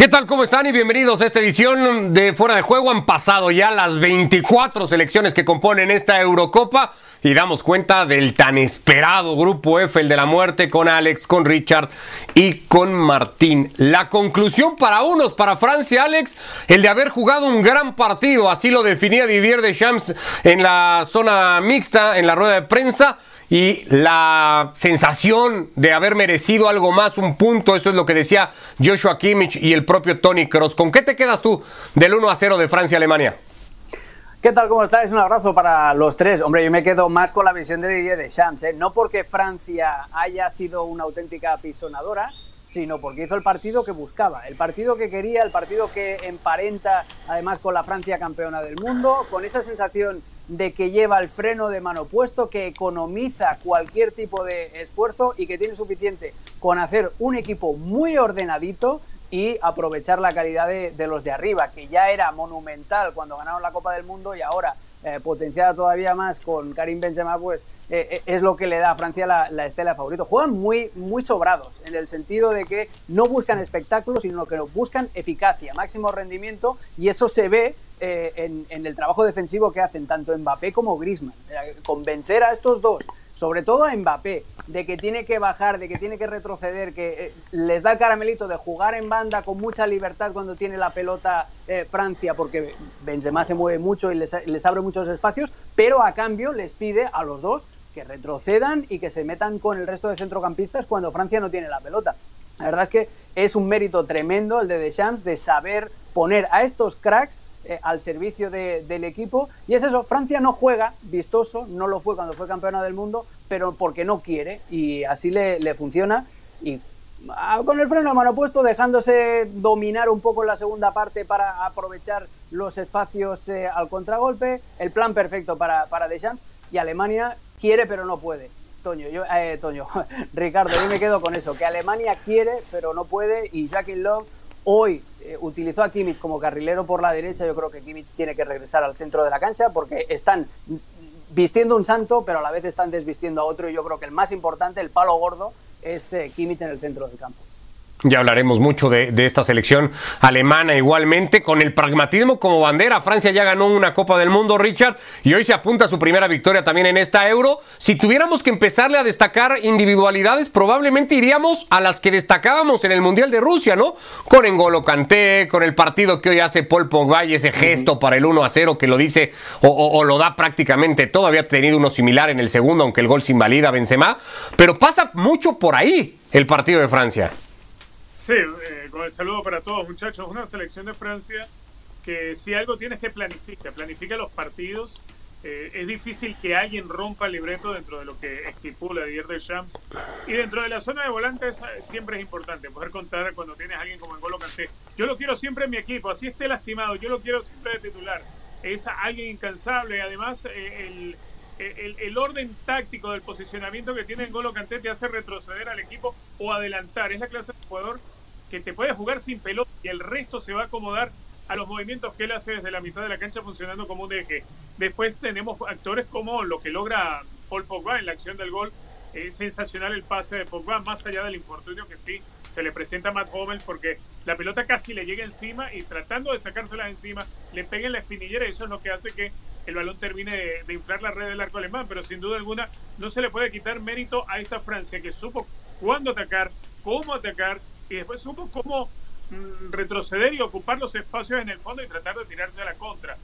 ¿Qué tal? ¿Cómo están? Y bienvenidos a esta edición de Fuera de Juego. Han pasado ya las 24 selecciones que componen esta Eurocopa y damos cuenta del tan esperado grupo F, el de la muerte, con Alex, con Richard y con Martín. La conclusión para unos, para Francia, Alex, el de haber jugado un gran partido, así lo definía Didier Deschamps en la zona mixta, en la rueda de prensa y la sensación de haber merecido algo más, un punto, eso es lo que decía Joshua Kimmich y el propio Tony Kroos. ¿Con qué te quedas tú del 1 a 0 de Francia-Alemania? ¿Qué tal? ¿Cómo estáis? Un abrazo para los tres. Hombre, yo me quedo más con la visión de Didier Deschamps, ¿eh? no porque Francia haya sido una auténtica apisonadora, sino porque hizo el partido que buscaba, el partido que quería, el partido que emparenta además con la Francia campeona del mundo, con esa sensación de que lleva el freno de mano puesto, que economiza cualquier tipo de esfuerzo y que tiene suficiente con hacer un equipo muy ordenadito y aprovechar la calidad de, los de arriba, que ya era monumental cuando ganaron la Copa del Mundo y ahora eh, potenciada todavía más con Karim Benzema, pues eh, eh, es lo que le da a Francia la, estela favorito. Juegan muy, muy sobrados, en el sentido de que no buscan espectáculos, sino que buscan eficacia, máximo rendimiento, y eso se ve en, en, el trabajo defensivo que hacen tanto Mbappé como Griezmann. convencer a estos dos sobre todo a Mbappé, de que tiene que bajar, de que tiene que retroceder, que eh, les da el caramelito de jugar en banda con mucha libertad cuando tiene la pelota eh, Francia, porque Benzema se mueve mucho y les, abre muchos espacios, pero a cambio les pide a los dos que retrocedan y que se metan con el resto de centrocampistas cuando Francia no tiene la pelota. La verdad es que es un mérito tremendo el de Deschamps de saber poner a estos cracks eh, al servicio del equipo. Y es eso, Francia no juega vistoso, no lo fue cuando fue campeona del mundo, pero porque no quiere y así le, funciona. Y ah, con el freno a mano puesto, dejándose dominar un poco la segunda parte para aprovechar los espacios eh, al contragolpe, el plan perfecto para, para Deschamps. Y Alemania quiere pero no puede. Toño, yo, eh, Toño, Ricardo, yo me quedo con eso, que Alemania quiere pero no puede y Jackie Love hoy eh, utilizó a Kimmich como carrilero por la derecha, yo creo que Kimmich tiene que regresar al centro de la cancha porque están vistiendo un santo, pero a la vez están desvistiendo a otro y yo creo que el más importante, el palo gordo, es eh, Kimmich en el centro del campo. Ya hablaremos mucho de, esta selección alemana igualmente, con el pragmatismo como bandera. Francia ya ganó una Copa del Mundo, Richard, y hoy se apunta a su primera victoria también en esta Euro. Si tuviéramos que empezarle a destacar individualidades, probablemente iríamos a las que destacábamos en el Mundial de Rusia, ¿no? Con Engolo Kanté, con el partido que hoy hace Paul Pogba y ese gesto para el 1 a 0 que lo dice o, lo da prácticamente todo. Había tenido uno similar en el segundo, aunque el gol se invalida a Benzema. Pero pasa mucho por ahí el partido de Francia. Sí, eh, con el saludo para todos muchachos. Una selección de Francia que si algo tienes que planificar, planifica los partidos. Eh, es difícil que alguien rompa el libreto dentro de lo que estipula Didier Deschamps. Y dentro de la zona de volantes eh, siempre es importante poder contar cuando tienes a alguien como Engolo Kanté. Yo lo quiero siempre en mi equipo, así esté lastimado, yo lo quiero siempre de titular. Es alguien incansable. Además, el, el, orden táctico del posicionamiento que tiene Engolo Kanté te hace retroceder al equipo o adelantar. Es la clase de jugador que te puede jugar sin pelota y el resto se va a acomodar a los movimientos que él hace desde la mitad de la cancha funcionando como un eje. Después tenemos actores como lo que logra Paul Pogba en la acción del gol. Es sensacional el pase de Pogba, más allá del infortunio que sí se le presenta a Matt Hummels porque la pelota casi le llega encima y tratando de sacársela encima le pega en la espinillera y eso es lo que hace que el balón termine de, inflar la red del arco alemán, pero sin duda alguna no se le puede quitar mérito a esta Francia que supo cuándo atacar, cómo atacar y después supo cómo mm, retroceder y ocupar los espacios en el fondo y tratar de tirarse a la contra.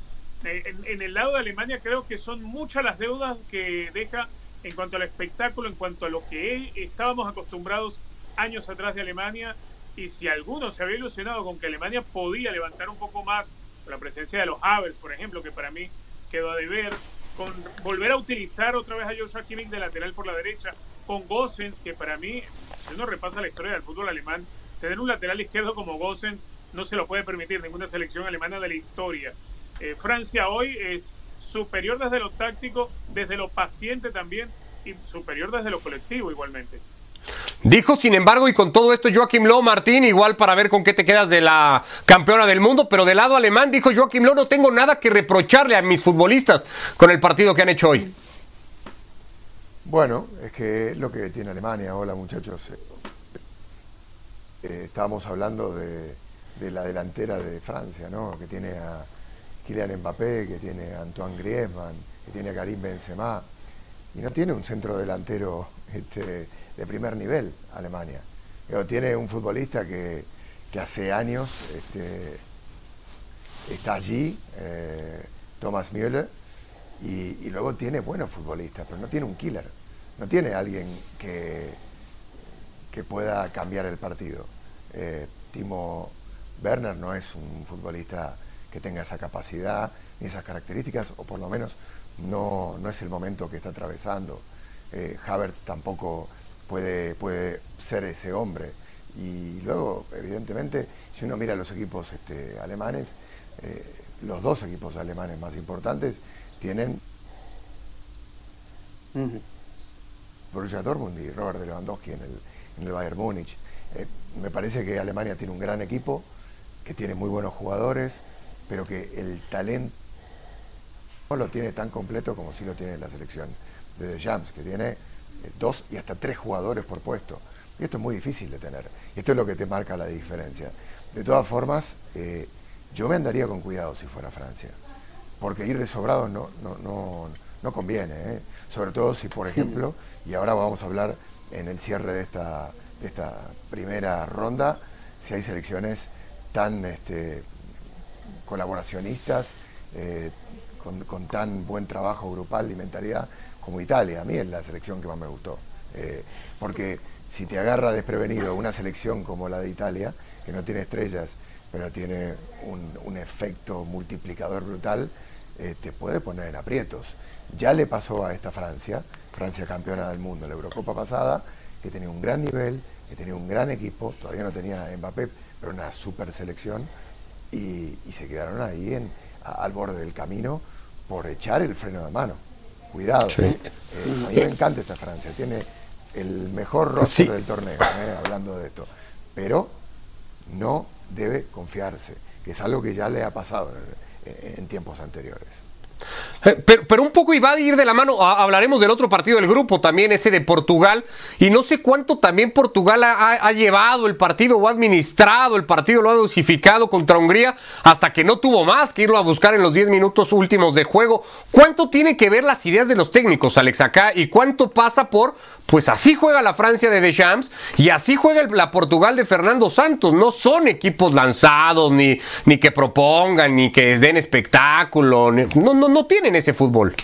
Eh, en, el lado de Alemania creo que son muchas las deudas que deja en cuanto al espectáculo, en cuanto a lo que estábamos acostumbrados años atrás de Alemania. Y si alguno se había ilusionado con que Alemania podía levantar un poco más la presencia de los Havers, por ejemplo, que para mí quedó a deber, con volver a utilizar otra vez a Joshua Kimmich de lateral por la derecha, con Gossens, que para mí, si uno repasa la historia del fútbol alemán, tener un lateral izquierdo como Gossens no se lo puede permitir ninguna selección alemana de la historia. Eh, Francia hoy es superior desde lo táctico, desde lo paciente también y superior desde lo colectivo igualmente. Dijo, sin embargo, y con todo esto, Joaquim Lowe, Martín, igual para ver con qué te quedas de la campeona del mundo, pero del lado alemán, dijo Joaquim Lowe, no tengo nada que reprocharle a mis futbolistas con el partido que han hecho hoy. Bueno, es que lo que tiene Alemania. Hola muchachos. Eh, estábamos hablando de, de la delantera de Francia, ¿no? Que tiene a Kylian Mbappé, que tiene a Antoine Griezmann, que tiene a Karim Benzema, y no tiene un centro delantero este, de primer nivel Alemania. Pero tiene un futbolista que, hace años este, está allí, eh, Thomas Müller, y, luego tiene buenos futbolistas, pero no tiene un killer, no tiene alguien que, que pueda cambiar el partido. Eh, Timo Werner no es un futbolista que tenga esa capacidad ni esas características, o por lo menos no, no es el momento que está atravesando. Eh, tampoco puede, puede ser ese hombre. Y luego, evidentemente, si uno mira los equipos este, alemanes, eh, los dos equipos alemanes más importantes tienen Borussia Dortmund y Robert Lewandowski en el, en el Bayern Múnich. Eh, me parece que Alemania tiene un gran equipo, que tiene muy buenos jugadores, pero que el talento no lo tiene tan completo como si lo tiene la selección de The Jams, que tiene dos y hasta tres jugadores por puesto. Y esto es muy difícil de tener. Y esto es lo que te marca la diferencia. De todas formas, eh, yo me andaría con cuidado si fuera Francia, porque ir de sobrado no, no, no, conviene. Sobre todo si, por ejemplo, y ahora vamos a hablar en el cierre de esta de esta primera ronda, si hay selecciones tan este, colaboracionistas, eh, con, tan buen trabajo grupal y mentalidad como Italia. A mí es la selección que más me gustó. Eh, porque si te agarra desprevenido una selección como la de Italia, que no tiene estrellas, pero tiene un, efecto multiplicador brutal, eh, te puede poner en aprietos. Ya le pasó a esta Francia, Francia campeona del mundo en la Eurocopa pasada, que tenía un gran nivel, que tenía un gran equipo, todavía no tenía Mbappé, pero una super selección, y, se quedaron ahí en, al borde del camino por echar el freno de mano. Cuidado. Eh, a mí me encanta esta Francia, tiene el mejor roster del torneo, eh, hablando de esto, pero no debe confiarse, que es algo que ya le ha pasado en tiempos anteriores. Eh, pero, un poco iba a ir de la mano, hablaremos del otro partido del grupo, también ese de Portugal, y no sé cuánto también Portugal ha, llevado el partido o ha administrado el partido, lo ha dosificado contra Hungría, hasta que no tuvo más que irlo a buscar en los 10 minutos últimos de juego. ¿Cuánto tiene que ver las ideas de los técnicos, Alex, acá? ¿Y cuánto pasa por, pues así juega la Francia de Deschamps y así juega la Portugal de Fernando Santos? No son equipos lanzados, ni, ni que propongan, ni que den espectáculo, no, no, no tienen ese fútbol.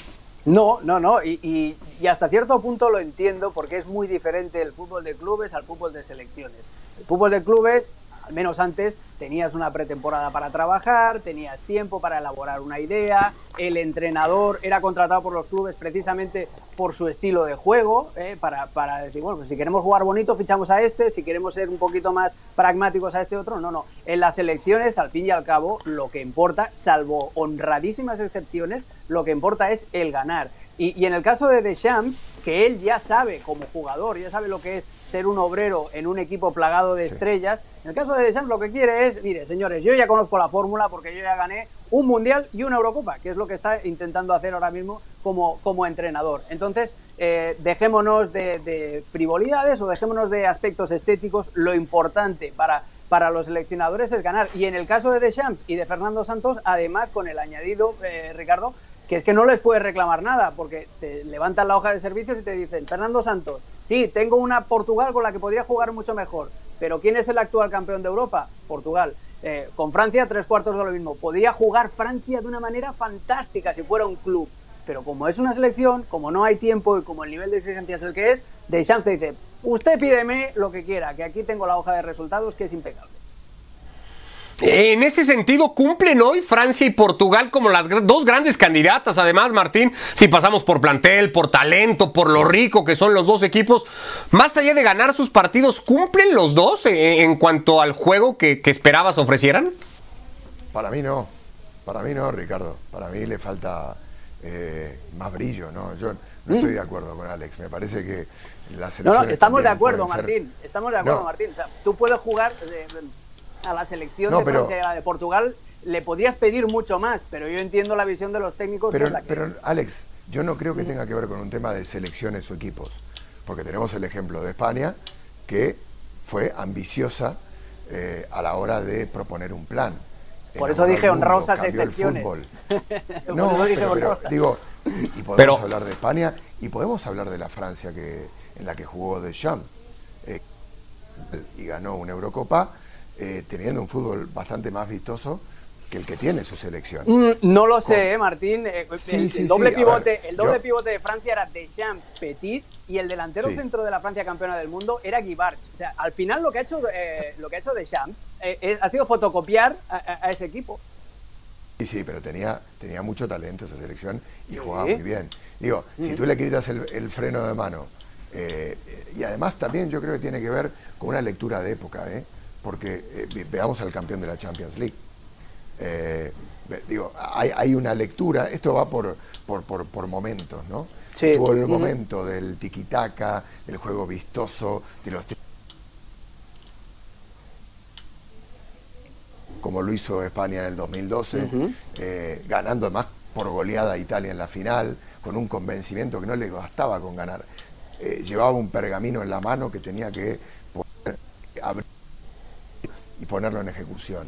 No, no, no, y, hasta cierto punto lo entiendo porque es muy diferente el fútbol de clubes al fútbol de selecciones. El fútbol de clubes al menos antes tenías una pretemporada para trabajar, tenías tiempo para elaborar una idea, el entrenador era contratado por los clubes precisamente por su estilo de juego, eh, para, para, decir, bueno, pues si queremos jugar bonito fichamos a este, si queremos ser un poquito más pragmáticos a este otro, no, no. En las elecciones, al fin y al cabo, lo que importa, salvo honradísimas excepciones, lo que importa es el ganar. Y, y en el caso de Deschamps, que él ya sabe como jugador, ya sabe lo que es ser un obrero en un equipo plagado de estrellas. En el caso de Deschamps lo que quiere es, mire, señores, yo ya conozco la fórmula porque yo ya gané un Mundial y una Eurocopa, que es lo que está intentando hacer ahora mismo como, como entrenador. Entonces, eh, dejémonos de, frivolidades o dejémonos de aspectos estéticos. Lo importante para, para los seleccionadores es ganar. Y en el caso de Deschamps y de Fernando Santos, además con el añadido, eh, Ricardo, que es que no les puedes reclamar nada, porque te levantan la hoja de servicios y te dicen, Fernando Santos, sí, tengo una Portugal con la que podría jugar mucho mejor, pero ¿quién es el actual campeón de Europa? Portugal. Eh, con Francia, tres cuartos de lo mismo. Podría jugar Francia de una manera fantástica si fuera un club, pero como es una selección, como no hay tiempo y como el nivel de exigencia es el que es, Deschamps dice, usted pídeme lo que quiera, que aquí tengo la hoja de resultados que es impecable. En ese sentido, cumplen hoy Francia y Portugal como las dos grandes candidatas. Además, Martín, si pasamos por plantel, por talento, por lo rico que son los dos equipos, más allá de ganar sus partidos, ¿cumplen los dos en cuanto al juego que, esperabas ofrecieran? Para mí no, para mí no, Ricardo. Para mí le falta eh, más brillo, ¿no? Yo no estoy mm. de acuerdo con Alex. Me parece que la selección. No, no, estamos de acuerdo, Martín. Estamos de acuerdo, Martín. O sea, tú puedes jugar. Eh, a la selección de Francia de Portugal le podrías pedir mucho más, pero yo entiendo la visión de los técnicos. Pero, pero Alex, yo no creo que tenga que ver con un tema de selecciones o equipos, porque tenemos el ejemplo de España, que fue ambiciosa eh, a la hora de proponer un plan. Por eso dije honrosas excepciones. no, pero, digo, y, podemos hablar de España y podemos hablar de la Francia que, en la que jugó Deschamps eh, y ganó una Eurocopa eh, teniendo un fútbol bastante más vistoso que el que tiene su selección. Mm, no lo sé, ¿eh, Martín. el, doble, pivote, el doble pivote de Francia era Deschamps, Petit y el delantero centro de la Francia campeona del mundo era Guibarch. O sea, al final lo que ha hecho, lo que ha hecho Deschamps ha sido fotocopiar a, ese equipo. Sí, sí, pero tenía, tenía mucho talento esa selección y jugaba muy bien. Digo, si tú le quitas el, freno de mano, y además también yo creo que tiene que ver con una lectura de época, ¿eh? Porque eh, veamos al campeón de la Champions League. Eh, digo, hay, una lectura, esto va por, por, momentos, ¿no? Sí. Tuvo el momento del tiquitaca, del juego vistoso, de los como lo hizo España en el 2012, eh, ganando además por goleada a Italia en la final, con un convencimiento que no le bastaba con ganar. llevaba un pergamino en la mano que tenía que poder abrir y ponerlo en ejecución.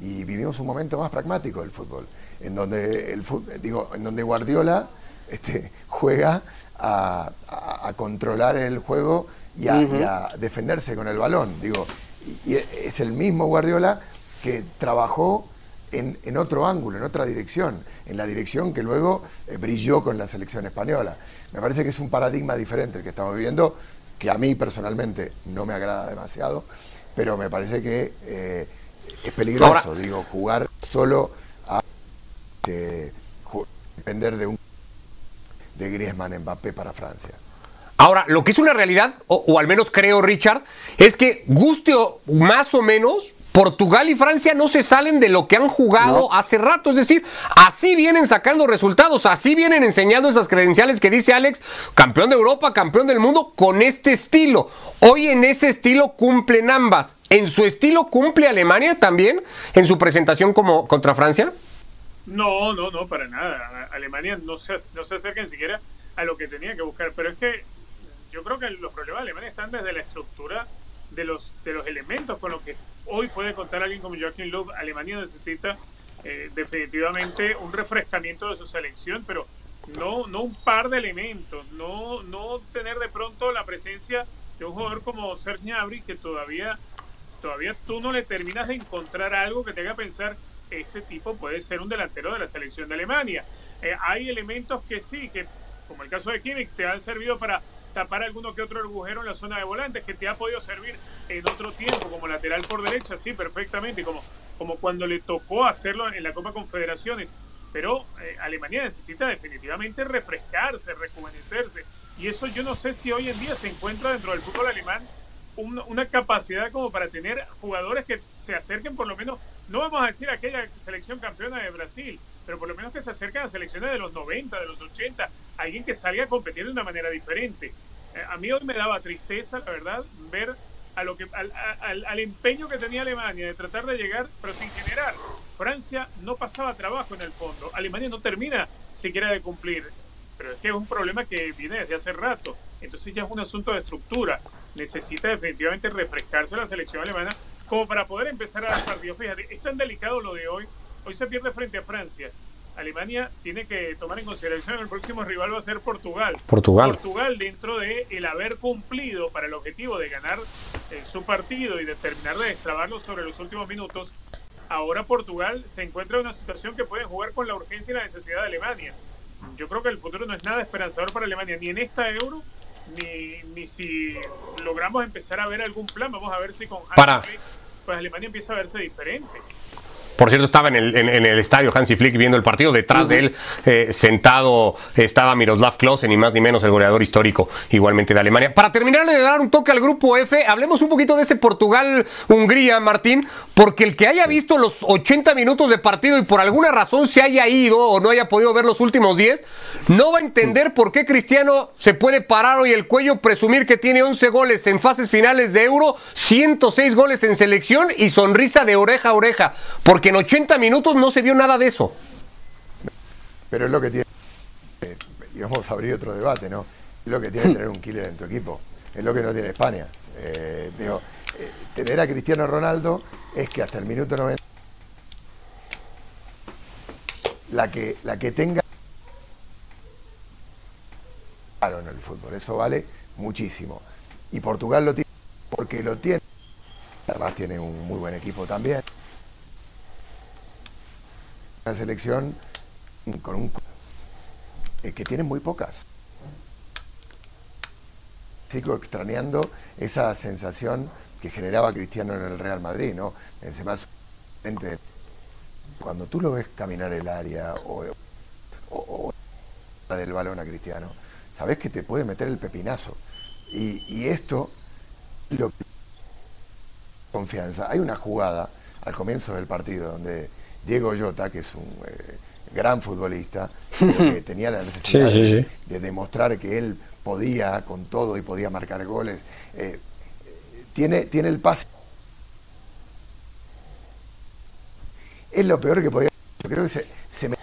Y vivimos un momento más pragmático del fútbol, en donde, el digo, en donde Guardiola este, juega a, controlar el juego y a, defenderse con el balón. Digo, y, es el mismo Guardiola que trabajó en, otro ángulo, en otra dirección, en la dirección que luego eh, brilló con la selección española. Me parece que es un paradigma diferente el que estamos viviendo, que a mí personalmente no me agrada demasiado, pero me parece que eh, es peligroso, digo, jugar solo a este, depender de un de Griezmann Mbappé para Francia. Ahora, lo que es una realidad, o, o, al menos creo, Richard, es que guste más o menos, Portugal y Francia no se salen de lo que han jugado hace rato. Es decir, así vienen sacando resultados, así vienen enseñando esas credenciales que dice Alex, campeón de Europa, campeón del mundo, con este estilo. Hoy en ese estilo cumplen ambas. ¿En su estilo cumple Alemania también en su presentación como contra Francia? No, no, no, para nada. Alemania no se, no se acerca ni siquiera a lo que tenía que buscar. Pero es que yo creo que los problemas de Alemania están desde la estructura de los, de los elementos con los que hoy puede contar alguien como Joachim Löw. Alemania necesita eh, definitivamente un refrescamiento de su selección, pero no, no un par de elementos, no, no tener de pronto la presencia de un jugador como Serge Gnabry que todavía, todavía tú no le terminas de encontrar algo que te haga pensar este tipo puede ser un delantero de la selección de Alemania. Eh, hay elementos que sí, que como el caso de Kimmich, te han servido para tapar alguno que otro agujero en la zona de volantes que te ha podido servir en otro tiempo como lateral por derecha, sí, perfectamente, como, como cuando le tocó hacerlo en la Copa Confederaciones. Pero eh, Alemania necesita definitivamente refrescarse, rejuvenecerse. Y eso yo no sé si hoy en día se encuentra dentro del fútbol alemán una, capacidad como para tener jugadores que se acerquen por lo menos, no vamos a decir aquella selección campeona de Brasil, pero por lo menos que se acerquen a selecciones de los 90, de los 80, alguien que salga a competir de una manera diferente. Eh, a mí hoy me daba tristeza, la verdad, ver a lo que, al, empeño que tenía Alemania de tratar de llegar, pero sin generar. Francia no pasaba trabajo en el fondo. Alemania no termina siquiera de cumplir. Pero es que es un problema que viene desde hace rato. Entonces ya es un asunto de estructura. Necesita definitivamente refrescarse la selección alemana como para poder empezar a dar partidos. Fíjate, es tan delicado lo de hoy. Hoy se pierde frente a Francia. Alemania tiene que tomar en consideración el próximo rival va a ser Portugal. Portugal. Portugal dentro de el haber cumplido para el objetivo de ganar eh, su partido y de terminar de destrabarlo sobre los últimos minutos. Ahora Portugal se encuentra en una situación que puede jugar con la urgencia y la necesidad de Alemania. Yo creo que el futuro no es nada esperanzador para Alemania, ni en esta Euro, ni, ni si logramos empezar a ver algún plan. Vamos a ver si con para. pues Alemania empieza a verse diferente. Por cierto, estaba en el, en, el estadio Hansi Flick viendo el partido. Detrás de él, eh, sentado, estaba Miroslav Klose, ni más ni menos el goleador histórico, igualmente de Alemania. Para terminar de dar un toque al grupo F, hablemos un poquito de ese Portugal-Hungría, Martín, porque el que haya visto los 80 minutos de partido y por alguna razón se haya ido o no haya podido ver los últimos 10, no va a entender por qué Cristiano se puede parar hoy el cuello, presumir que tiene 11 goles en fases finales de Euro, 106 goles en selección y sonrisa de oreja a oreja. En 80 minutos no se vio nada de eso. Pero es lo que tiene, y vamos a abrir otro debate, ¿no? Es lo que tiene tener un killer en tu equipo, es lo que no tiene España. Eh, digo, eh, tener a Cristiano Ronaldo es que hasta el minuto 90 la que, la que tenga claro en el fútbol, eso vale muchísimo. Y Portugal lo tiene porque lo tiene. Además tiene un muy buen equipo también. Una selección con un eh, que tiene muy pocas. Sigo extrañando esa sensación que generaba Cristiano en el Real Madrid, ¿no? más cuando tú lo ves caminar el área o, del balón a Cristiano, sabes que te puede meter el pepinazo. Y, y esto, lo confianza. Hay una jugada al comienzo del partido donde Diego Jota, que es un eh, gran futbolista, que tenía la necesidad De, demostrar que él podía con todo y podía marcar goles, eh, tiene, tiene el pase. Es lo peor que podía. Yo creo que se, se me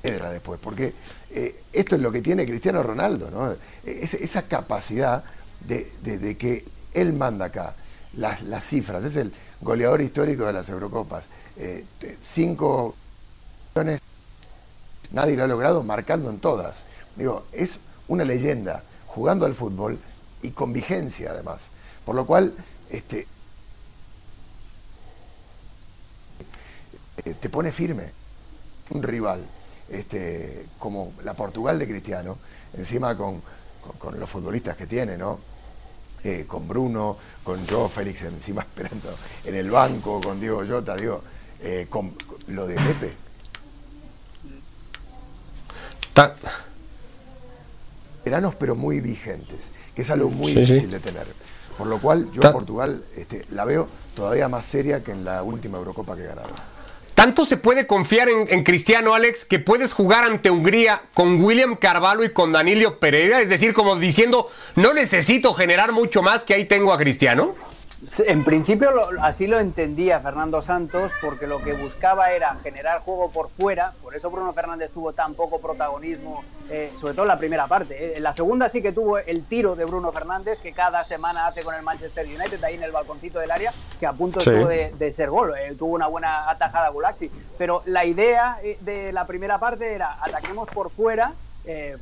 piedra después, porque eh, esto es lo que tiene Cristiano Ronaldo, ¿no? esa capacidad de, que él manda acá las, las, cifras, es el goleador histórico de las Eurocopas. Eh, cinco nadie lo ha logrado marcando en todas. Digo, es una leyenda jugando al fútbol y con vigencia además. Por lo cual, este, eh, te pone firme un rival este, como la Portugal de Cristiano, encima con, con, los futbolistas que tiene, ¿no? Eh, con Bruno, con Joe Félix encima esperando en el banco, con Diego Jota, digo, eh, con, lo de Pepe. Veranos pero muy vigentes, que es algo muy difícil de tener. Por lo cual yo a Portugal este, la veo todavía más seria que en la última Eurocopa que ganaron. ¿Tanto se puede confiar en, Cristiano, Alex, que puedes jugar ante Hungría con William Carvalho y con Danilo Pereira? Es decir, como diciendo, no necesito generar mucho más que ahí tengo a Cristiano. En principio así lo entendía Fernando Santos, porque lo que buscaba era generar juego por fuera, por eso Bruno Fernández tuvo tan poco protagonismo, eh, sobre todo en la primera parte. Eh. En la segunda sí que tuvo el tiro de Bruno Fernández, que cada semana hace con el Manchester United, ahí en el balconcito del área, que a punto estuvo de, ser gol. Eh, tuvo una buena atajada Gulaxi. Pero la idea de la primera parte era ataquemos por fuera,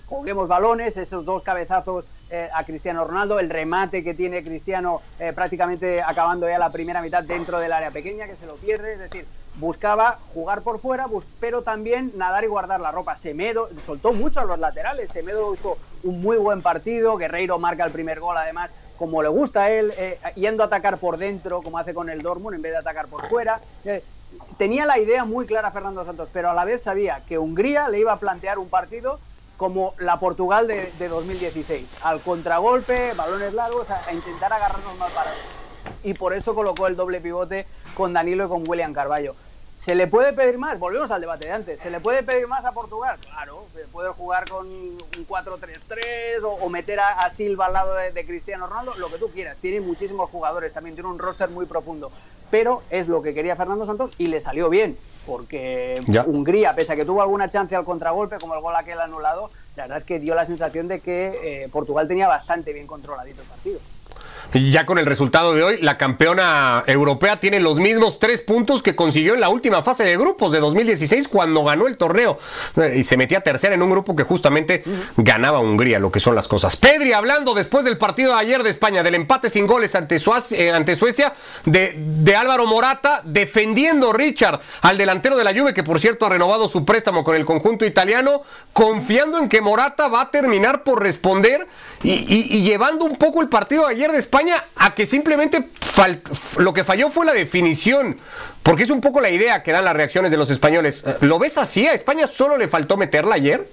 juguemos balones, esos dos cabezazos eh, a Cristiano Ronaldo, el remate que tiene Cristiano eh, prácticamente acabando ya la primera mitad dentro del área pequeña, que se lo pierde, es decir, buscaba jugar por fuera, pero también nadar y guardar la ropa. Semedo soltó mucho a los laterales, Semedo hizo un muy buen partido, Guerreiro marca el primer gol además como le gusta a él, eh, yendo a atacar por dentro, como hace con el Dortmund, en vez de atacar por fuera. tenía la idea muy clara Fernando Santos, pero a la vez sabía que Hungría le iba a plantear un partido como la Portugal de, 2016, al contragolpe, balones largos, a, intentar agarrarnos más parados. Y por eso colocó el doble pivote con Danilo y con William Carballo. ¿Se le puede pedir más? Volvemos al debate de antes. ¿Se le puede pedir más a Portugal? Claro, puede jugar con un 4-3-3 o, meter a, Silva al lado de, de, Cristiano Ronaldo, lo que tú quieras. Tiene muchísimos jugadores, también tiene un roster muy profundo. Pero es lo que quería Fernando Santos y le salió bien porque Hungría, pese a que tuvo alguna chance al contragolpe, como el gol aquel anulado, la verdad es que dio la sensación de que eh, Portugal tenía bastante bien controladito el partido. Y ya con el resultado de hoy, la campeona europea tiene los mismos tres puntos que consiguió en la última fase de grupos de 2016 cuando ganó el torneo eh, y se metía tercera en un grupo que justamente ganaba Hungría, lo que son las cosas. Pedri hablando después del partido de ayer de España, del empate sin goles ante, eh, ante Suecia, de, de, Álvaro Morata, defendiendo Richard al delantero de la Juve, que por cierto ha renovado su préstamo con el conjunto italiano, confiando en que Morata va a terminar por responder y, llevando un poco el partido de ayer de España a que simplemente lo que falló fue la definición, porque es un poco la idea que dan las reacciones de los españoles. ¿Lo ves así? ¿A España solo le faltó meterla ayer?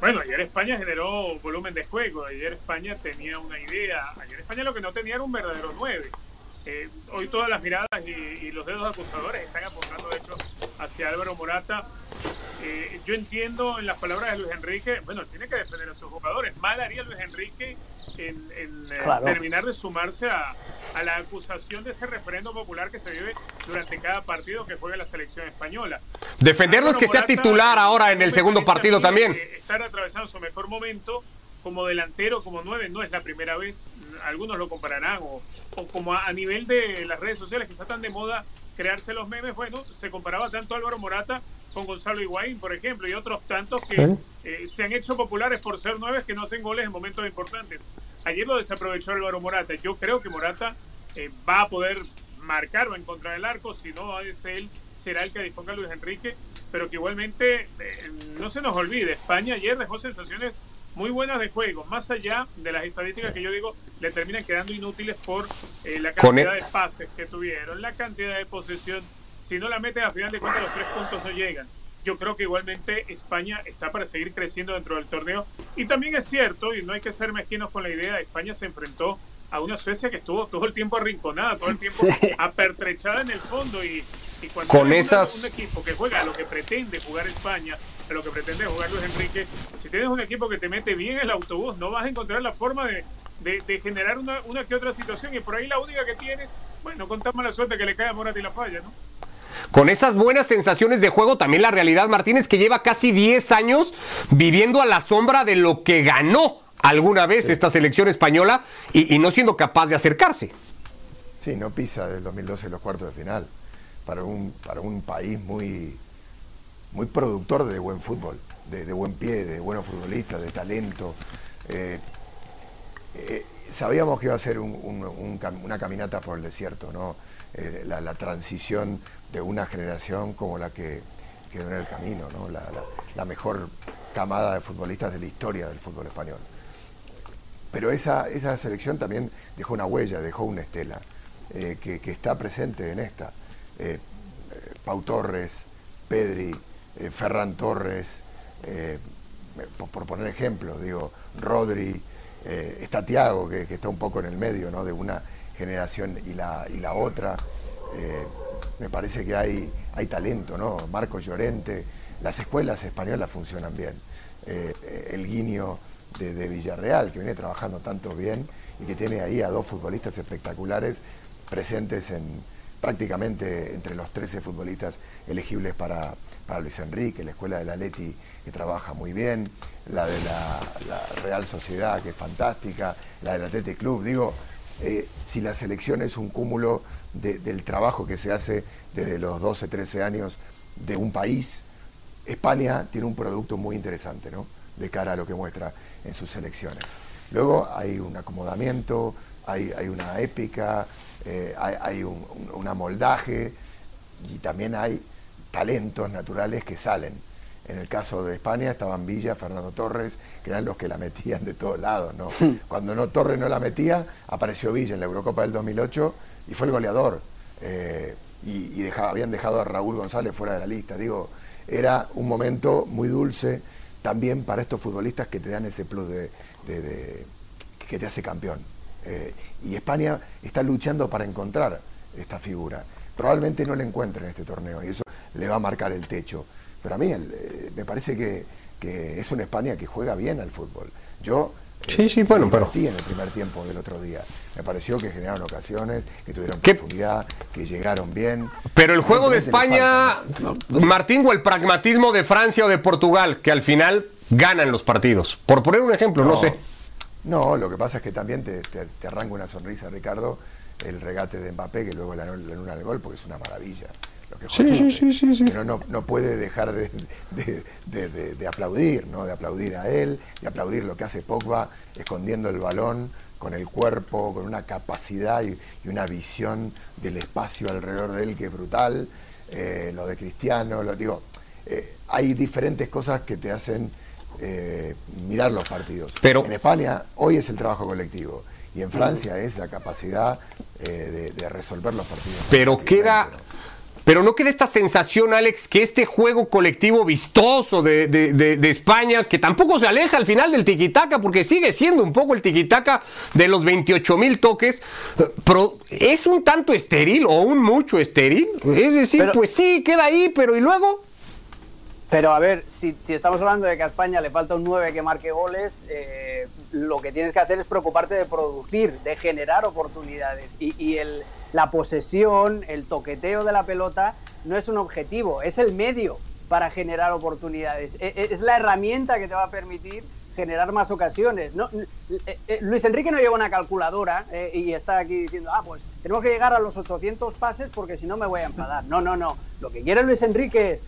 Bueno, ayer España generó volumen de juego, ayer España tenía una idea, ayer España lo que no tenía era un verdadero 9. Eh, hoy todas las miradas y, los dedos acusadores están apuntando, de hecho, hacia Álvaro Morata. Eh, yo entiendo en las palabras de Luis Enrique, bueno, tiene que defender a sus jugadores. Mal haría Luis Enrique en, eh, terminar de sumarse a, la acusación de ese referendo popular que se vive durante cada partido que juega la selección española. Defenderlo es que sea titular ahora en el segundo partido también. estar atravesando su mejor momento como delantero, como nueve, no es la primera vez. algunos lo compararán, o, como a, nivel de las redes sociales que está tan de moda crearse los memes, bueno, se comparaba tanto Álvaro Morata con Gonzalo Higuaín, por ejemplo, y otros tantos que eh, se han hecho populares por ser nueve que no hacen goles en momentos importantes. Ayer lo desaprovechó Álvaro Morata. Yo creo que Morata eh, va a poder marcar o encontrar el arco, si no es él, será el que disponga Luis Enrique, pero que igualmente eh, no se nos olvide, España ayer dejó sensaciones muy buenas de juego, más allá de las estadísticas que yo digo le terminan quedando inútiles por la cantidad de pases que tuvieron, la cantidad de posesión si no la meten, a final de cuentas los tres puntos no llegan. Yo creo que igualmente España está para seguir creciendo dentro del torneo. Y también es cierto, y no hay que ser mezquinos con la idea, España se enfrentó a una Suecia que estuvo todo el tiempo arrinconada, todo el tiempo apertrechada en el fondo. Y, cuando con esas... un equipo que juega a lo que pretende jugar España, lo que pretende jugar Luis Enrique, si tienes un equipo que te mete bien el autobús, no vas a encontrar la forma de, de, generar una, una, que otra situación. Y por ahí la única que tienes, bueno, contamos la suerte que le cae a Morata y la falla, ¿no? con esas buenas sensaciones de juego, también la realidad, Martínez, que lleva casi 10 años viviendo a la sombra de lo que ganó alguna vez esta selección española y, no siendo capaz de acercarse. Sí, no pisa del 2012 los cuartos de final. Para un, para un país muy, muy productor de buen fútbol, de, buen pie, de buenos futbolistas, de talento. Eh, eh, sabíamos que iba a ser una caminata por el desierto, ¿no? Eh, la, transición de una generación como la que quedó en el camino, ¿no? la, mejor camada de futbolistas de la historia del fútbol español. Pero esa, esa selección también dejó una huella, dejó una estela, que, está presente en esta. Pau Torres, Pedri, Ferran Torres, por, por, poner ejemplos, digo, Rodri, está Tiago, que, está un poco en el medio ¿no? de una generación y la, y la otra. Eh, me parece que hay, hay talento, ¿no? Marcos Llorente, las escuelas españolas funcionan bien. Eh, el guiño de, Villarreal, que viene trabajando tanto bien y que tiene ahí a dos futbolistas espectaculares presentes en prácticamente entre los 13 futbolistas elegibles para, Luis Enrique, la escuela de la Leti que trabaja muy bien, la de la, Real Sociedad que es fantástica, la del Athletic Club, digo, eh, si la selección es un cúmulo del trabajo que se hace desde los 12, 13 años de un país, España tiene un producto muy interesante, ¿no? De cara a lo que muestra en sus selecciones. Luego hay un acomodamiento, hay, una épica, eh, hay, un, un amoldaje y también hay talentos naturales que salen en el caso de España estaban Villa, Fernando Torres, que eran los que la metían de todos lados. ¿no? Cuando no Torres no la metía, apareció Villa en la Eurocopa del 2008 y fue el goleador. Eh, y, habían dejado a Raúl González fuera de la lista. Digo, era un momento muy dulce también para estos futbolistas que te dan ese plus de, que te hace campeón. Eh, y España está luchando para encontrar esta figura. Probablemente no la encuentre en este torneo y eso le va a marcar el techo. Pero a mí eh, me parece que, es una España que juega bien al fútbol. Yo eh, sí, sí, bueno, pero... en el primer tiempo del otro día. Me pareció que generaron ocasiones, que tuvieron profundidad, que llegaron bien. Pero el juego de España, Martín, o el pragmatismo de Francia o de Portugal, que al final ganan los partidos. Por poner un ejemplo, no, sé. No, lo que pasa es que también te, arranca una sonrisa, Ricardo, el regate de Mbappé, que luego le anula el gol, porque es una maravilla sí, sí, sí, sí, no, no, puede dejar de, de, aplaudir, ¿no? De aplaudir a él, de aplaudir lo que hace Pogba, escondiendo el balón con el cuerpo, con una capacidad y, una visión del espacio alrededor de él que es brutal. Eh, lo de Cristiano, lo digo, eh, hay diferentes cosas que te hacen eh, mirar los partidos. Pero, en España hoy es el trabajo colectivo y en Francia es la capacidad de, resolver los partidos. Pero queda, pero no queda esta sensación, Alex, que este juego colectivo vistoso de, España, que tampoco se aleja al final del tiquitaca, porque sigue siendo un poco el tiquitaca de los 28 mil toques, pero es un tanto estéril o un mucho estéril. Es decir, pues sí, queda ahí, pero ¿y luego? Pero a ver, si, estamos hablando de que a España le falta un 9 que marque goles, eh, lo que tienes que hacer es preocuparte de producir, de generar oportunidades. Y, el, la posesión, el toqueteo de la pelota no es un objetivo, es el medio para generar oportunidades. E, e, es, la herramienta que te va a permitir generar más ocasiones. No, eh, eh, Luis Enrique no lleva una calculadora eh, y está aquí diciendo, ah, pues tenemos que llegar a los 800 pases porque si no me voy a enfadar. No, no, no. Lo que quiere Luis Enrique es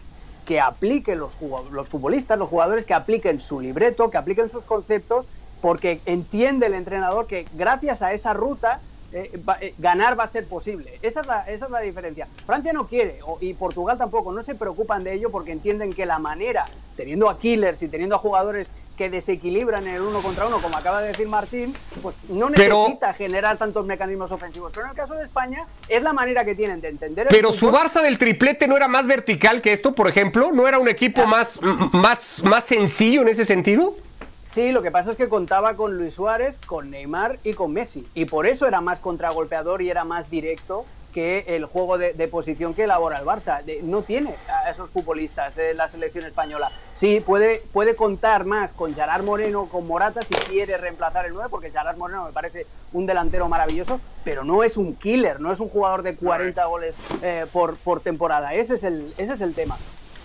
que apliquen los, los futbolistas, los jugadores, que apliquen su libreto, que apliquen sus conceptos, porque entiende el entrenador que gracias a esa ruta ganar va a ser posible. Esa es, la, esa es la diferencia. Francia no quiere, y Portugal tampoco, no se preocupan de ello porque entienden que la manera, teniendo a killers y teniendo a jugadores que desequilibran en el uno contra uno, como acaba de decir Martín, pues no necesita generar tantos mecanismos ofensivos. Pero en el caso de España es la manera que tienen de entender. Pero su Barça del triplete no era más vertical que esto, por ejemplo, no era un equipo más, más, más sencillo en ese sentido. Sí, lo que pasa es que contaba con Luis Suárez, con Neymar y con Messi. Y por eso era más contragolpeador y era más directo que el juego de, posición que elabora el Barça. no tiene a esos futbolistas en la selección española. Sí, puede, puede contar más con Gerard Moreno, con Morata, si quiere reemplazar el 9, porque Gerard Moreno me parece un delantero maravilloso, pero no es un killer, no es un jugador de 40 goles eh, por, por temporada. Ese es el, ese es el tema.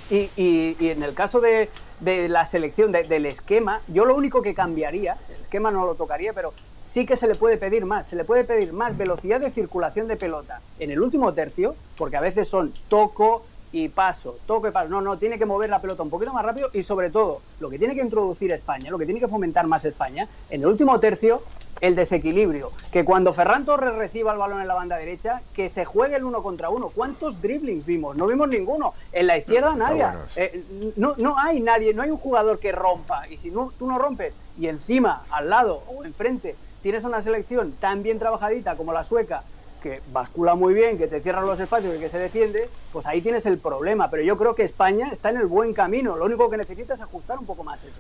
Y, y, en el caso de, de la selección, del esquema, yo lo único que cambiaría, el esquema no lo tocaría, pero sí que se le puede pedir más, se le puede pedir más velocidad de circulación de pelota en el último tercio, porque a veces son toco y paso, toco y paso. No, no, tiene que mover la pelota un poquito más rápido y sobre todo, lo que tiene que introducir España, lo que tiene que fomentar más España, en el último tercio, el desequilibrio. Que cuando Ferran Torres reciba el balón en la banda derecha, que se juegue el uno contra uno. ¿Cuántos driblings vimos? No vimos ninguno. En la izquierda nadie. Eh, no, no hay nadie, no hay un jugador que rompa. Y si no, tú no rompes y encima, al lado o enfrente, tienes una selección tan bien trabajadita como la sueca, que bascula muy bien, que te cierra los espacios y que se defiende, pues ahí tienes el problema. Pero yo creo que España está en el buen camino. Lo único que necesita es ajustar un poco más eso.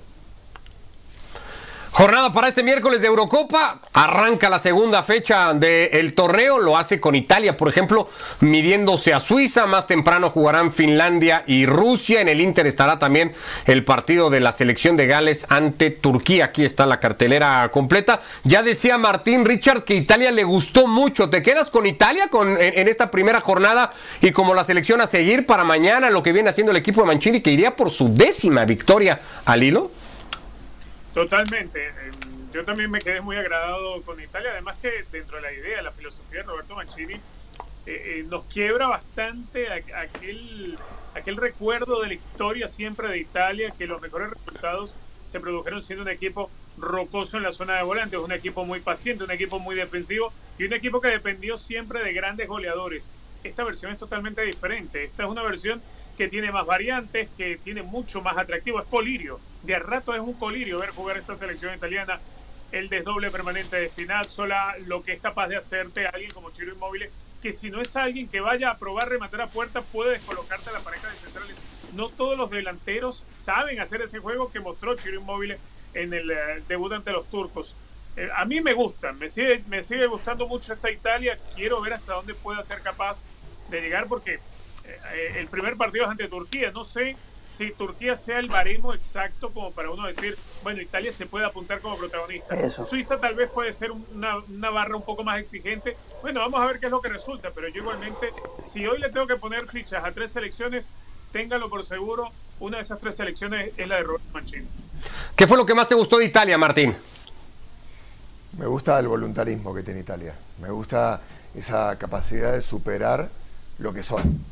Jornada para este miércoles de Eurocopa. Arranca la segunda fecha del torneo. Lo hace con Italia, por ejemplo, midiéndose a Suiza. Más temprano jugarán Finlandia y Rusia. En el Inter estará también el partido de la selección de Gales ante Turquía. Aquí está la cartelera completa. Ya decía Martín Richard que Italia le gustó mucho. ¿Te quedas con Italia con, en, esta primera jornada y como la selección a seguir para mañana lo que viene haciendo el equipo de Mancini que iría por su décima victoria al hilo? Totalmente. Em, yo también me quedé muy agradado con Italia, además que dentro de la idea, la filosofía de Roberto Mancini, eh, eh, nos quiebra bastante aquel, aquel recuerdo de la historia siempre de Italia, que los mejores resultados se produjeron siendo un equipo rocoso en la zona de volantes, un equipo muy paciente, un equipo muy defensivo y un equipo que dependió siempre de grandes goleadores. Esta versión es totalmente diferente. Esta es una versión que tiene más variantes, que tiene mucho más atractivo. Es colirio. De a rato es un colirio ver jugar esta selección italiana. El desdoble permanente de Spinazzola, lo que es capaz de hacerte alguien como Chiro Inmóvil, que si no es alguien que vaya a probar rematar a puerta, puede descolocarte a la pareja de centrales. No todos los delanteros saben hacer ese juego que mostró Chiro Inmóvil en el eh, debut ante los turcos. Eh, a mí me gusta, me sigue, me sigue gustando mucho esta Italia. Quiero ver hasta dónde pueda ser capaz de llegar porque el primer partido es ante Turquía. No sé si Turquía sea el baremo exacto como para uno decir, bueno, Italia se puede apuntar como protagonista. Suiza tal vez puede ser una, barra un poco más exigente. Bueno, vamos a ver qué es lo que resulta, pero yo igualmente, si hoy le tengo que poner fichas a tres selecciones, téngalo por seguro, una de esas tres selecciones es la de Roberto Mancini. ¿Qué fue lo que más te gustó de Italia, Martín? Me gusta el voluntarismo que tiene Italia. Me gusta esa capacidad de superar lo que son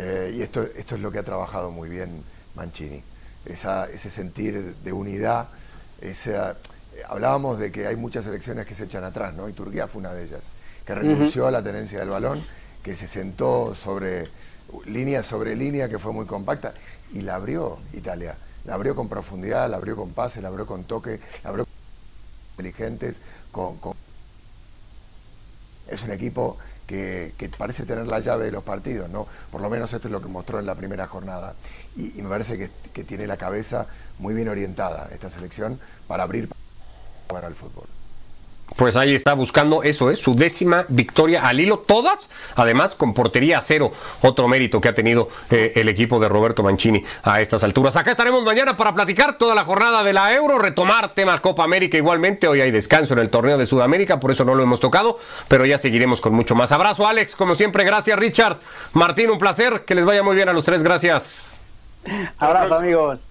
eh, y esto, esto es lo que ha trabajado muy bien Mancini, ese sentir de unidad. Esa, hablábamos de que hay muchas elecciones que se echan atrás, ¿no? Y Turquía fue una de ellas, que renunció a la tenencia del balón, que se sentó sobre línea sobre línea, que fue muy compacta, y la abrió Italia. La abrió con profundidad, la abrió con pase, la abrió con toque, la abrió con inteligentes, con... Es un equipo que, parece tener la llave de los partidos, ¿no? Por lo menos esto es lo que mostró en la primera jornada. Y, me parece que, que, tiene la cabeza muy bien orientada esta selección para abrir para el fútbol. Pues ahí está buscando eso, es su décima victoria al hilo, todas, además con portería a cero, otro mérito que ha tenido eh, el equipo de Roberto Mancini a estas alturas. Acá estaremos mañana para platicar toda la jornada de la Euro, retomar temas Copa América igualmente, hoy hay descanso en el torneo de Sudamérica, por eso no lo hemos tocado, pero ya seguiremos con mucho más. Abrazo Alex, como siempre, gracias Richard, Martín, un placer, que les vaya muy bien a los tres, gracias. Abrazo amigos.